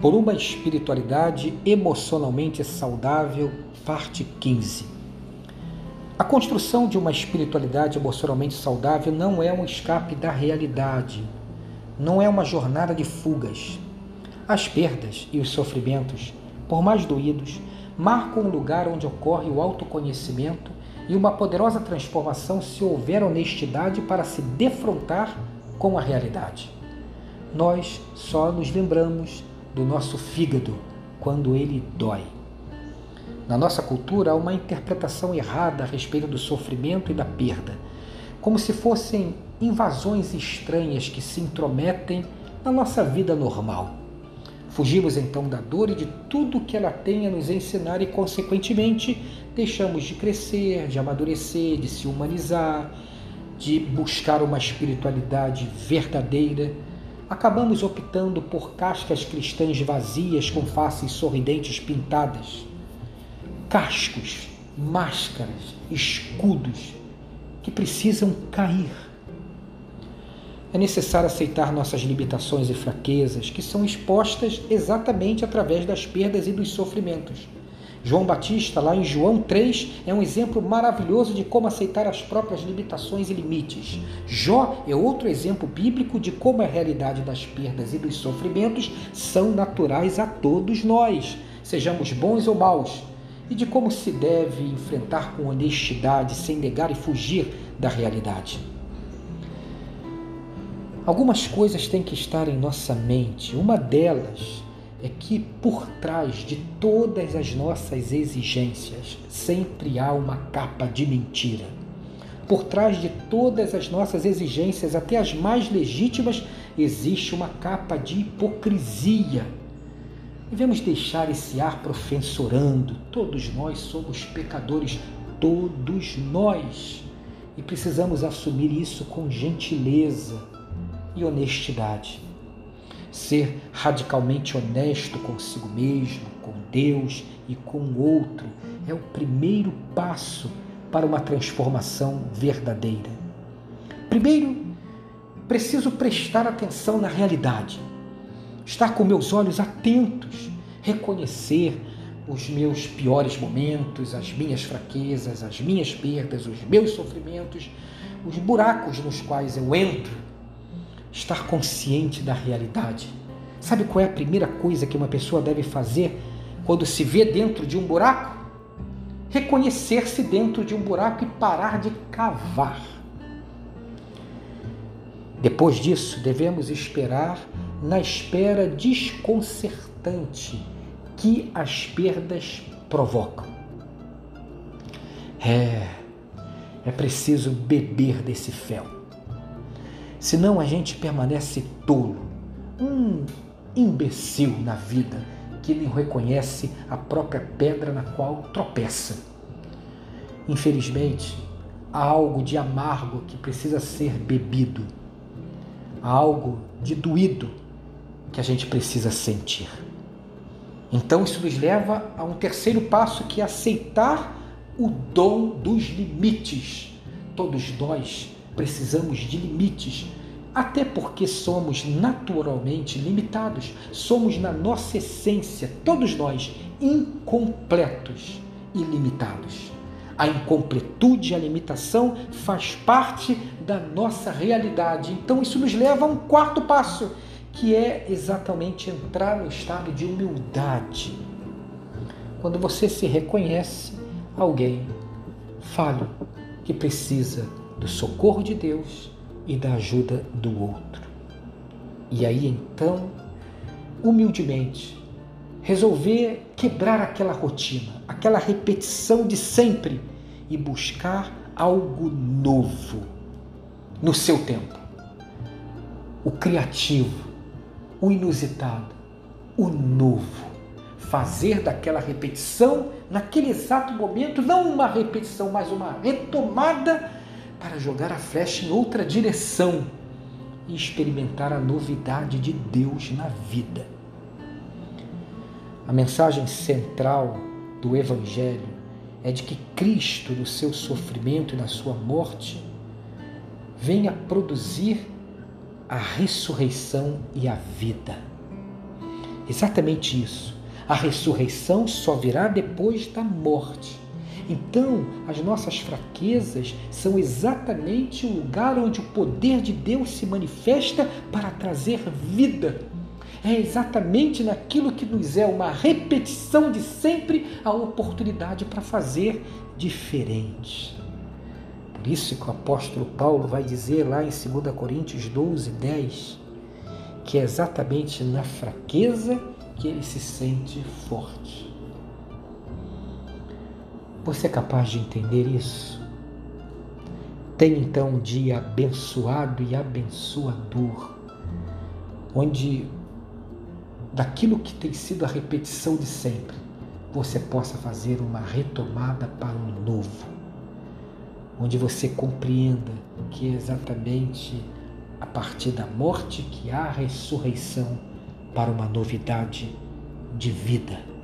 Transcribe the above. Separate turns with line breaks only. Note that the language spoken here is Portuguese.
por uma espiritualidade emocionalmente saudável, parte 15. A construção de uma espiritualidade emocionalmente saudável não é um escape da realidade, não é uma jornada de fugas. As perdas e os sofrimentos, por mais doídos, marcam um lugar onde ocorre o autoconhecimento e uma poderosa transformação se houver honestidade para se defrontar com a realidade. Nós só nos lembramos do nosso fígado quando ele dói. Na nossa cultura há uma interpretação errada a respeito do sofrimento e da perda, como se fossem invasões estranhas que se intrometem na nossa vida normal. Fugimos então da dor e de tudo que ela tem a nos ensinar e, consequentemente, deixamos de crescer, de amadurecer, de se humanizar, de buscar uma espiritualidade verdadeira acabamos optando por cascas cristãs vazias com faces sorridentes pintadas, cascos, máscaras, escudos que precisam cair. É necessário aceitar nossas limitações e fraquezas, que são expostas exatamente através das perdas e dos sofrimentos João Batista, lá em João 3, é um exemplo maravilhoso de como aceitar as próprias limitações e limites. Jó é outro exemplo bíblico de como a realidade das perdas e dos sofrimentos são naturais a todos nós, sejamos bons ou maus, e de como se deve enfrentar com honestidade, sem negar e fugir da realidade. Algumas coisas têm que estar em nossa mente. Uma delas é que por trás de todas as nossas exigências sempre há uma capa de mentira. Por trás de todas as nossas exigências, até as mais legítimas, existe uma capa de hipocrisia. Devemos deixar esse ar professorando. Todos nós somos pecadores, todos nós. E precisamos assumir isso com gentileza e honestidade ser radicalmente honesto consigo mesmo, com Deus e com o outro é o primeiro passo para uma transformação verdadeira. Primeiro, preciso prestar atenção na realidade, estar com meus olhos atentos, reconhecer os meus piores momentos, as minhas fraquezas, as minhas perdas, os meus sofrimentos, os buracos nos quais eu entro estar consciente da realidade. Sabe qual é a primeira coisa que uma pessoa deve fazer quando se vê dentro de um buraco? Reconhecer-se dentro de um buraco e parar de cavar. Depois disso, devemos esperar na espera desconcertante que as perdas provocam. É, é preciso beber desse fel Senão a gente permanece tolo, um imbecil na vida que não reconhece a própria pedra na qual tropeça. Infelizmente, há algo de amargo que precisa ser bebido, há algo de doído que a gente precisa sentir. Então, isso nos leva a um terceiro passo que é aceitar o dom dos limites. Todos nós precisamos de limites, até porque somos naturalmente limitados, somos na nossa essência, todos nós, incompletos e limitados. A incompletude a limitação faz parte da nossa realidade. Então isso nos leva a um quarto passo, que é exatamente entrar no estado de humildade. Quando você se reconhece alguém falho que precisa do socorro de Deus e da ajuda do outro. E aí então, humildemente, resolver quebrar aquela rotina, aquela repetição de sempre e buscar algo novo no seu tempo. O criativo, o inusitado, o novo. Fazer daquela repetição, naquele exato momento, não uma repetição, mas uma retomada para jogar a flecha em outra direção e experimentar a novidade de Deus na vida. A mensagem central do Evangelho é de que Cristo, no seu sofrimento e na sua morte, venha produzir a ressurreição e a vida. Exatamente isso. A ressurreição só virá depois da morte. Então, as nossas fraquezas são exatamente o lugar onde o poder de Deus se manifesta para trazer vida. É exatamente naquilo que nos é uma repetição de sempre a oportunidade para fazer diferente. Por isso que o apóstolo Paulo vai dizer lá em 2 Coríntios 12, 10, que é exatamente na fraqueza que ele se sente forte. Você é capaz de entender isso? Tenha então um dia abençoado e abençoador, onde daquilo que tem sido a repetição de sempre, você possa fazer uma retomada para um novo, onde você compreenda que é exatamente a partir da morte que há a ressurreição para uma novidade de vida.